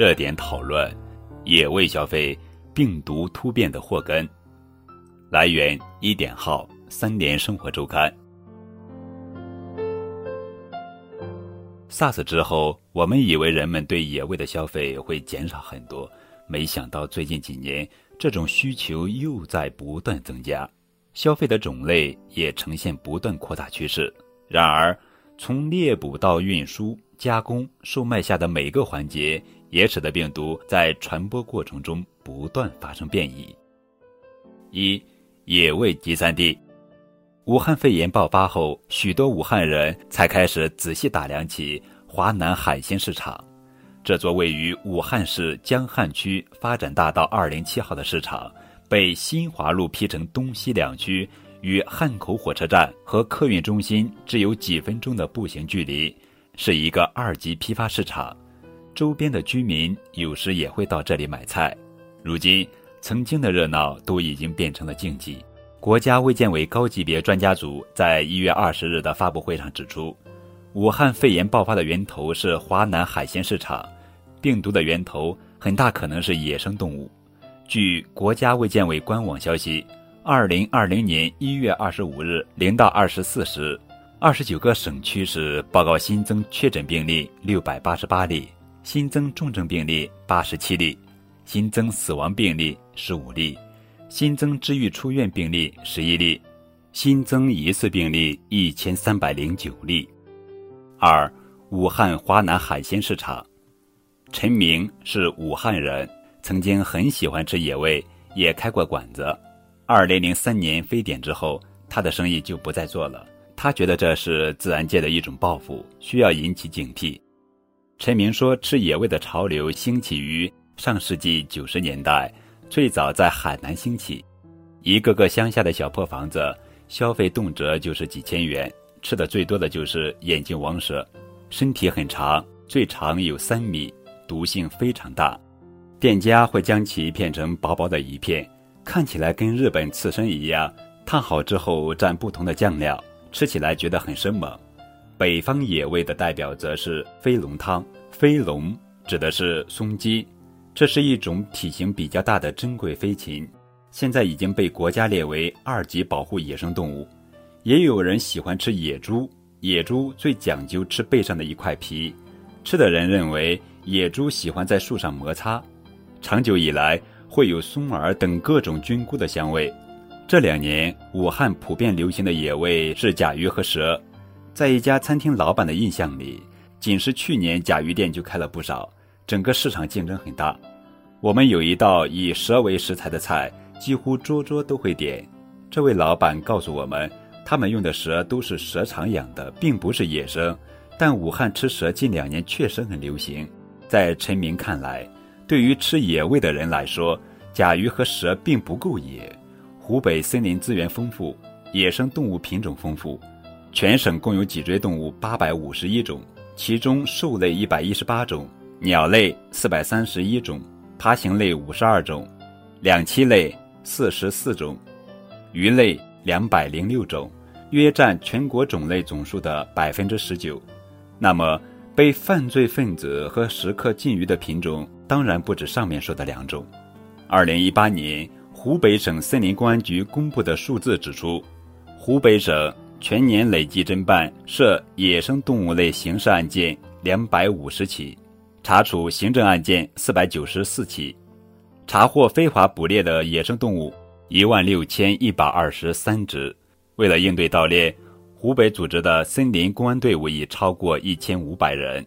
热点讨论：野味消费病毒突变的祸根。来源：一点号三联生活周刊。SARS 之后，我们以为人们对野味的消费会减少很多，没想到最近几年，这种需求又在不断增加，消费的种类也呈现不断扩大趋势。然而，从猎捕到运输、加工、售卖下的每个环节，也使得病毒在传播过程中不断发生变异。一、野味集散地。武汉肺炎爆发后，许多武汉人才开始仔细打量起华南海鲜市场。这座位于武汉市江汉区发展大道二零七号的市场，被新华路劈成东西两区，与汉口火车站和客运中心只有几分钟的步行距离，是一个二级批发市场。周边的居民有时也会到这里买菜。如今，曾经的热闹都已经变成了静寂。国家卫健委高级别专家组在一月二十日的发布会上指出，武汉肺炎爆发的源头是华南海鲜市场，病毒的源头很大可能是野生动物。据国家卫健委官网消息，二零二零年一月二十五日零到二十四时，二十九个省区市报告新增确诊病例六百八十八例，新增重症病例八十七例，新增死亡病例十五例。新增治愈出院病例十一例，新增疑似病例一千三百零九例。二、武汉华南海鲜市场，陈明是武汉人，曾经很喜欢吃野味，也开过馆子。二零零三年非典之后，他的生意就不再做了。他觉得这是自然界的一种报复，需要引起警惕。陈明说，吃野味的潮流兴起于上世纪九十年代。最早在海南兴起，一个个乡下的小破房子，消费动辄就是几千元，吃的最多的就是眼镜王蛇，身体很长，最长有三米，毒性非常大。店家会将其片成薄薄的一片，看起来跟日本刺身一样，烫好之后蘸不同的酱料，吃起来觉得很生猛。北方野味的代表则是飞龙汤，飞龙指的是松鸡。这是一种体型比较大的珍贵飞禽，现在已经被国家列为二级保护野生动物。也有人喜欢吃野猪，野猪最讲究吃背上的一块皮，吃的人认为野猪喜欢在树上摩擦，长久以来会有松耳等各种菌菇的香味。这两年武汉普遍流行的野味是甲鱼和蛇，在一家餐厅老板的印象里，仅是去年甲鱼店就开了不少。整个市场竞争很大，我们有一道以蛇为食材的菜，几乎桌桌都会点。这位老板告诉我们，他们用的蛇都是蛇场养的，并不是野生。但武汉吃蛇近两年确实很流行。在陈明看来，对于吃野味的人来说，甲鱼和蛇并不够野。湖北森林资源丰富，野生动物品种丰富，全省共有脊椎动物八百五十一种，其中兽类一百一十八种。鸟类四百三十一种，爬行类五十二种，两栖类四十四种，鱼类两百零六种，约占全国种类总数的百分之十九。那么，被犯罪分子和食客禁渔的品种当然不止上面说的两种。二零一八年，湖北省森林公安局公布的数字指出，湖北省全年累计侦办涉野生动物类刑事案件两百五十起。查处行政案件四百九十四起，查获非法捕猎的野生动物一万六千一百二十三只。为了应对盗猎，湖北组织的森林公安队伍已超过一千五百人。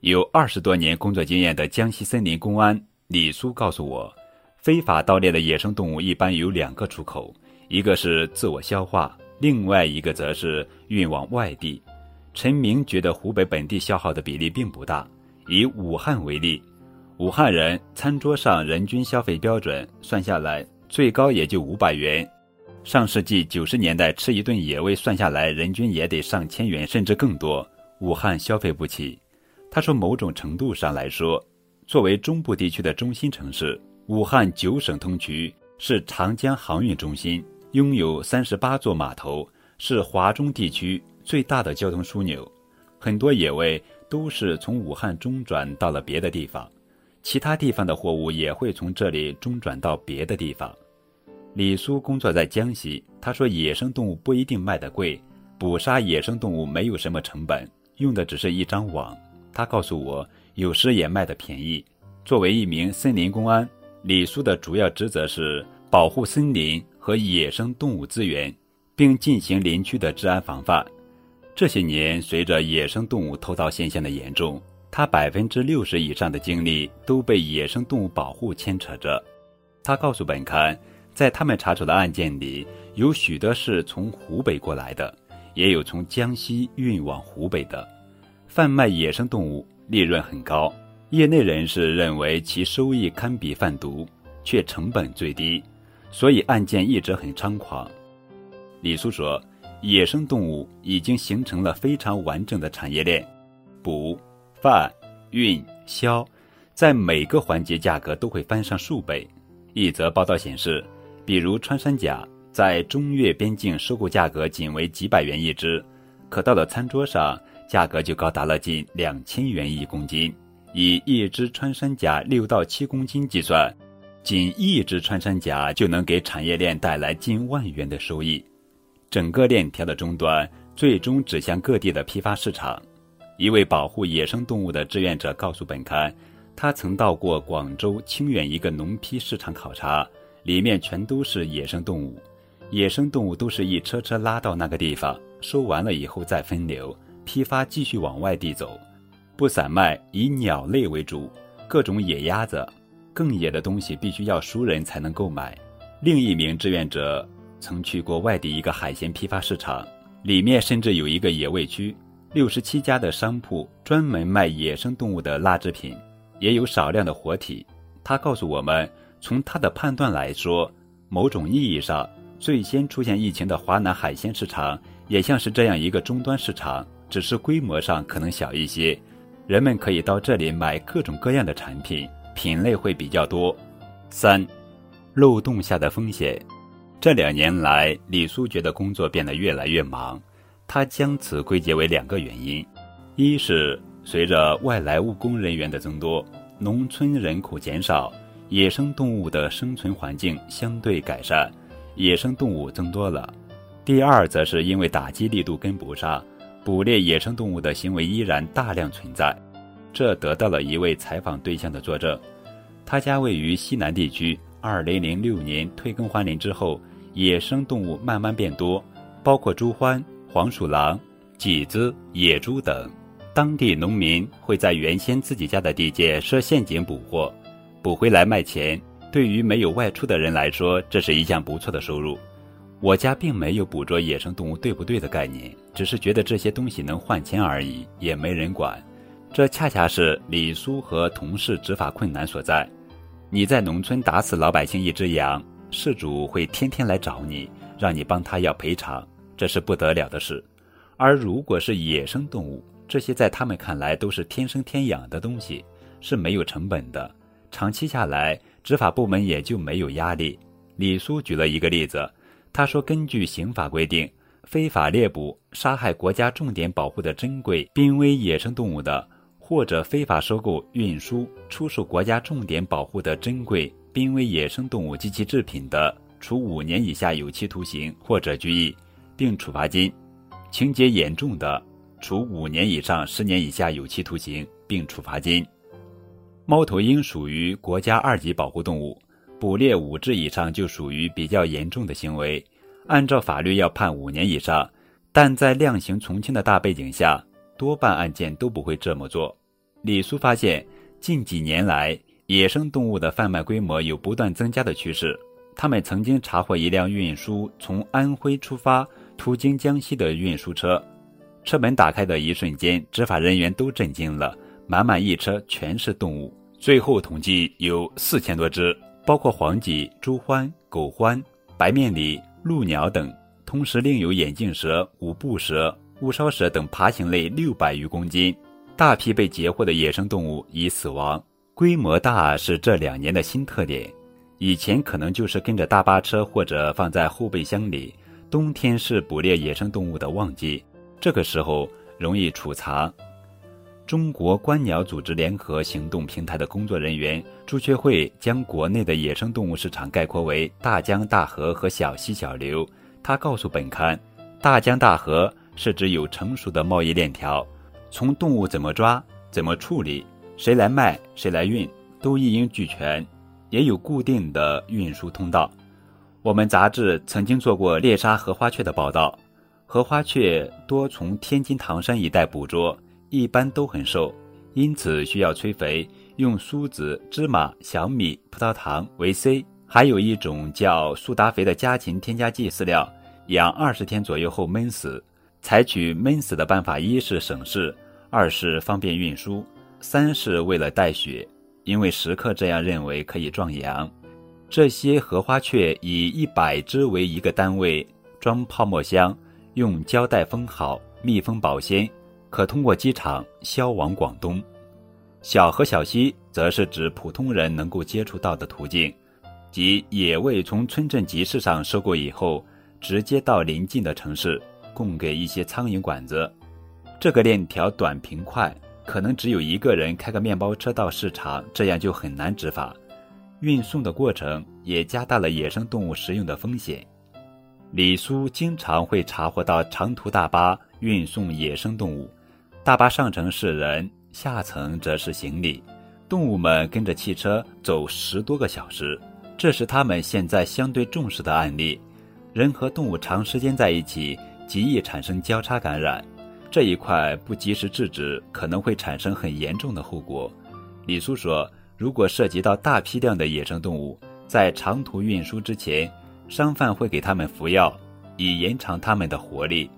有二十多年工作经验的江西森林公安李苏告诉我，非法盗猎的野生动物一般有两个出口，一个是自我消化，另外一个则是运往外地。陈明觉得湖北本地消耗的比例并不大。以武汉为例，武汉人餐桌上人均消费标准算下来，最高也就五百元。上世纪九十年代吃一顿野味算下来，人均也得上千元，甚至更多。武汉消费不起。他说，某种程度上来说，作为中部地区的中心城市，武汉九省通衢，是长江航运中心，拥有三十八座码头，是华中地区最大的交通枢纽，很多野味。都是从武汉中转到了别的地方，其他地方的货物也会从这里中转到别的地方。李苏工作在江西，他说野生动物不一定卖得贵，捕杀野生动物没有什么成本，用的只是一张网。他告诉我，有时也卖得便宜。作为一名森林公安，李苏的主要职责是保护森林和野生动物资源，并进行林区的治安防范。这些年，随着野生动物偷盗现象的严重，他百分之六十以上的精力都被野生动物保护牵扯着。他告诉本刊，在他们查处的案件里，有许多是从湖北过来的，也有从江西运往湖北的。贩卖野生动物利润很高，业内人士认为其收益堪比贩毒，却成本最低，所以案件一直很猖狂。李叔说。野生动物已经形成了非常完整的产业链，捕、贩、运、销，在每个环节价格都会翻上数倍。一则报道显示，比如穿山甲在中越边境收购价格仅为几百元一只，可到了餐桌上，价格就高达了近两千元一公斤。以一只穿山甲六到七公斤计算，仅一只穿山甲就能给产业链带来近万元的收益。整个链条的终端最终指向各地的批发市场。一位保护野生动物的志愿者告诉本刊，他曾到过广州清远一个农批市场考察，里面全都是野生动物。野生动物都是一车车拉到那个地方，收完了以后再分流批发，继续往外地走，不散卖，以鸟类为主，各种野鸭子，更野的东西必须要熟人才能购买。另一名志愿者。曾去过外地一个海鲜批发市场，里面甚至有一个野味区，六十七家的商铺专门卖野生动物的腊制品，也有少量的活体。他告诉我们，从他的判断来说，某种意义上，最先出现疫情的华南海鲜市场也像是这样一个终端市场，只是规模上可能小一些。人们可以到这里买各种各样的产品，品类会比较多。三，漏洞下的风险。这两年来，李苏觉得工作变得越来越忙，他将此归结为两个原因：一是随着外来务工人员的增多，农村人口减少，野生动物的生存环境相对改善，野生动物增多了；第二，则是因为打击力度跟不上，捕猎野生动物的行为依然大量存在。这得到了一位采访对象的作证，他家位于西南地区。二零零六年退耕还林之后。野生动物慢慢变多，包括猪獾、黄鼠狼、麂子、野猪等。当地农民会在原先自己家的地界设陷阱捕获，捕回来卖钱。对于没有外出的人来说，这是一项不错的收入。我家并没有捕捉野生动物对不对的概念，只是觉得这些东西能换钱而已，也没人管。这恰恰是李叔和同事执法困难所在。你在农村打死老百姓一只羊。事主会天天来找你，让你帮他要赔偿，这是不得了的事。而如果是野生动物，这些在他们看来都是天生天养的东西，是没有成本的。长期下来，执法部门也就没有压力。李叔举了一个例子，他说，根据刑法规定，非法猎捕、杀害国家重点保护的珍贵濒危野生动物的，或者非法收购、运输、出售国家重点保护的珍贵。濒危野生动物及其制品的，处五年以下有期徒刑或者拘役，并处罚金；情节严重的，处五年以上十年以下有期徒刑，并处罚金。猫头鹰属于国家二级保护动物，捕猎五只以上就属于比较严重的行为，按照法律要判五年以上。但在量刑从轻的大背景下，多半案件都不会这么做。李苏发现，近几年来。野生动物的贩卖规模有不断增加的趋势。他们曾经查获一辆运输从安徽出发、途经江西的运输车，车门打开的一瞬间，执法人员都震惊了，满满一车全是动物。最后统计有四千多只，包括黄麂、猪獾、狗獾、白面狸、鹭鸟等，同时另有眼镜蛇、五步蛇、乌梢蛇等爬行类六百余公斤。大批被截获的野生动物已死亡。规模大是这两年的新特点，以前可能就是跟着大巴车或者放在后备箱里。冬天是捕猎野生动物的旺季，这个时候容易储藏。中国观鸟组织联合行动平台的工作人员朱学会将国内的野生动物市场概括为大江大河和小溪小流。他告诉本刊，大江大河是指有成熟的贸易链条，从动物怎么抓、怎么处理、谁来卖、谁来运，都一应俱全，也有固定的运输通道。我们杂志曾经做过猎杀荷花雀的报道，荷花雀多从天津唐山一带捕捉。一般都很瘦，因此需要催肥，用苏子、芝麻、小米、葡萄糖、维 C，还有一种叫苏达肥的家禽添加剂饲料，养二十天左右后闷死。采取闷死的办法，一是省事，二是方便运输，三是为了带血，因为食客这样认为可以壮阳。这些荷花雀以一百只为一个单位，装泡沫箱，用胶带封好，密封保鲜。可通过机场销往广东，小河小溪则是指普通人能够接触到的途径，即野味从村镇集市上收购以后，直接到邻近的城市供给一些苍蝇馆子。这个链条短平快，可能只有一个人开个面包车到市场，这样就很难执法。运送的过程也加大了野生动物食用的风险。李叔经常会查获到长途大巴运送野生动物。大巴上层是人，下层则是行李，动物们跟着汽车走十多个小时，这是他们现在相对重视的案例。人和动物长时间在一起，极易产生交叉感染，这一块不及时制止，可能会产生很严重的后果。李苏说，如果涉及到大批量的野生动物，在长途运输之前，商贩会给他们服药，以延长他们的活力，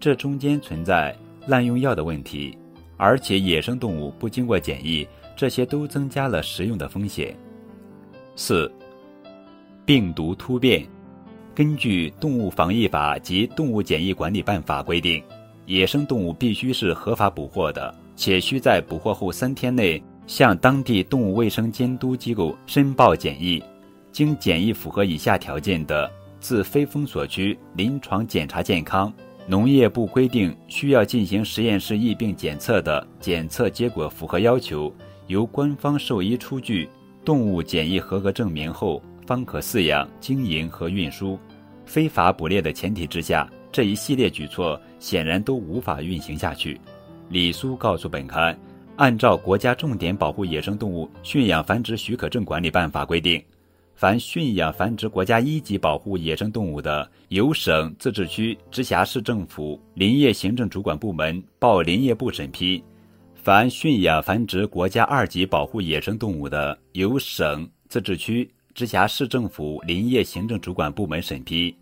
这中间存在。滥用药的问题，而且野生动物不经过检疫，这些都增加了食用的风险。四、病毒突变。根据《动物防疫法》及《动物检疫管理办法》规定，野生动物必须是合法捕获的，且需在捕获后三天内向当地动物卫生监督机构申报检疫。经检疫符合以下条件的，自非封锁区临床检查健康。农业部规定，需要进行实验室疫病检测的，检测结果符合要求，由官方兽医出具动物检疫合格证明后，方可饲养、经营和运输。非法捕猎的前提之下，这一系列举措显然都无法运行下去。李苏告诉本刊，按照《国家重点保护野生动物驯养繁殖许可证管理办法》规定。凡驯养繁殖国家一级保护野生动物的，由省、自治区、直辖市政府林业行政主管部门报林业部审批；凡驯养繁殖国家二级保护野生动物的，由省、自治区、直辖市政府林业行政主管部门审批。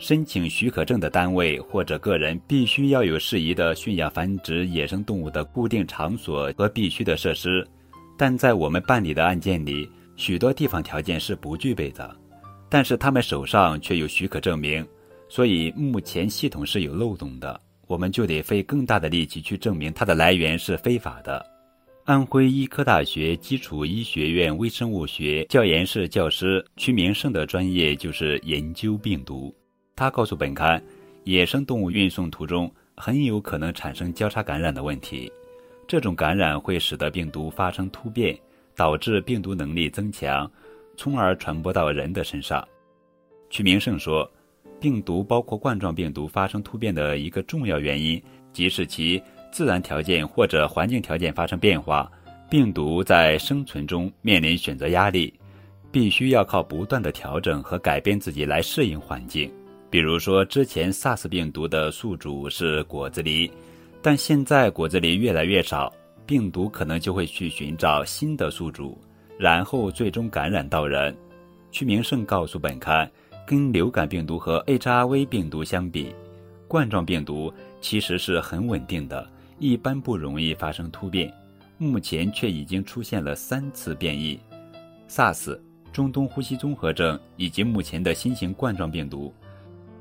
申请许可证的单位或者个人必须要有适宜的驯养繁殖野生动物的固定场所和必须的设施。但在我们办理的案件里，许多地方条件是不具备的，但是他们手上却有许可证明，所以目前系统是有漏洞的，我们就得费更大的力气去证明它的来源是非法的。安徽医科大学基础医学院微生物学教研室教师曲明胜的专业就是研究病毒。他告诉本刊，野生动物运送途中很有可能产生交叉感染的问题，这种感染会使得病毒发生突变。导致病毒能力增强，从而传播到人的身上。曲明胜说，病毒包括冠状病毒发生突变的一个重要原因，即是其自然条件或者环境条件发生变化。病毒在生存中面临选择压力，必须要靠不断的调整和改变自己来适应环境。比如说，之前 SARS 病毒的宿主是果子狸，但现在果子狸越来越少。病毒可能就会去寻找新的宿主，然后最终感染到人。屈明胜告诉本刊，跟流感病毒和 HIV 病毒相比，冠状病毒其实是很稳定的，一般不容易发生突变。目前却已经出现了三次变异：SARS、中东呼吸综合症以及目前的新型冠状病毒。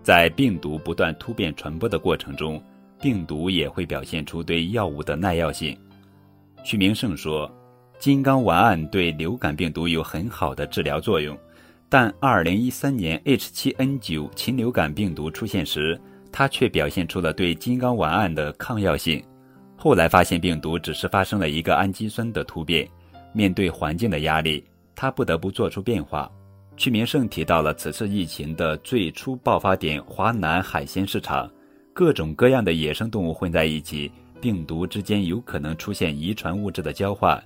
在病毒不断突变传播的过程中，病毒也会表现出对药物的耐药性。曲明胜说：“金刚烷胺对流感病毒有很好的治疗作用，但2013年 H7N9 禽流感病毒出现时，它却表现出了对金刚烷胺的抗药性。后来发现病毒只是发生了一个氨基酸的突变，面对环境的压力，他不得不做出变化。屈明胜提到了此次疫情的最初爆发点——华南海鲜市场，各种各样的野生动物混在一起，病毒之间有可能出现遗传物质的交换，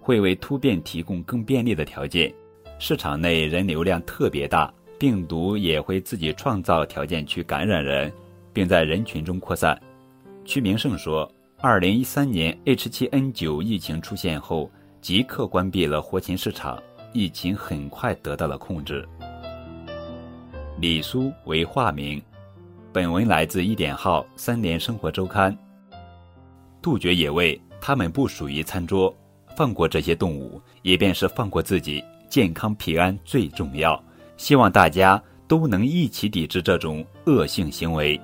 会为突变提供更便利的条件。市场内人流量特别大，病毒也会自己创造条件去感染人，并在人群中扩散。屈明胜说。二零一三年 H7N9 疫情出现后，即刻关闭了活禽市场，疫情很快得到了控制。李苏为化名，本文来自一点号三联生活周刊。杜绝野味，它们不属于餐桌，放过这些动物，也便是放过自己，健康平安最重要。希望大家都能一起抵制这种恶性行为。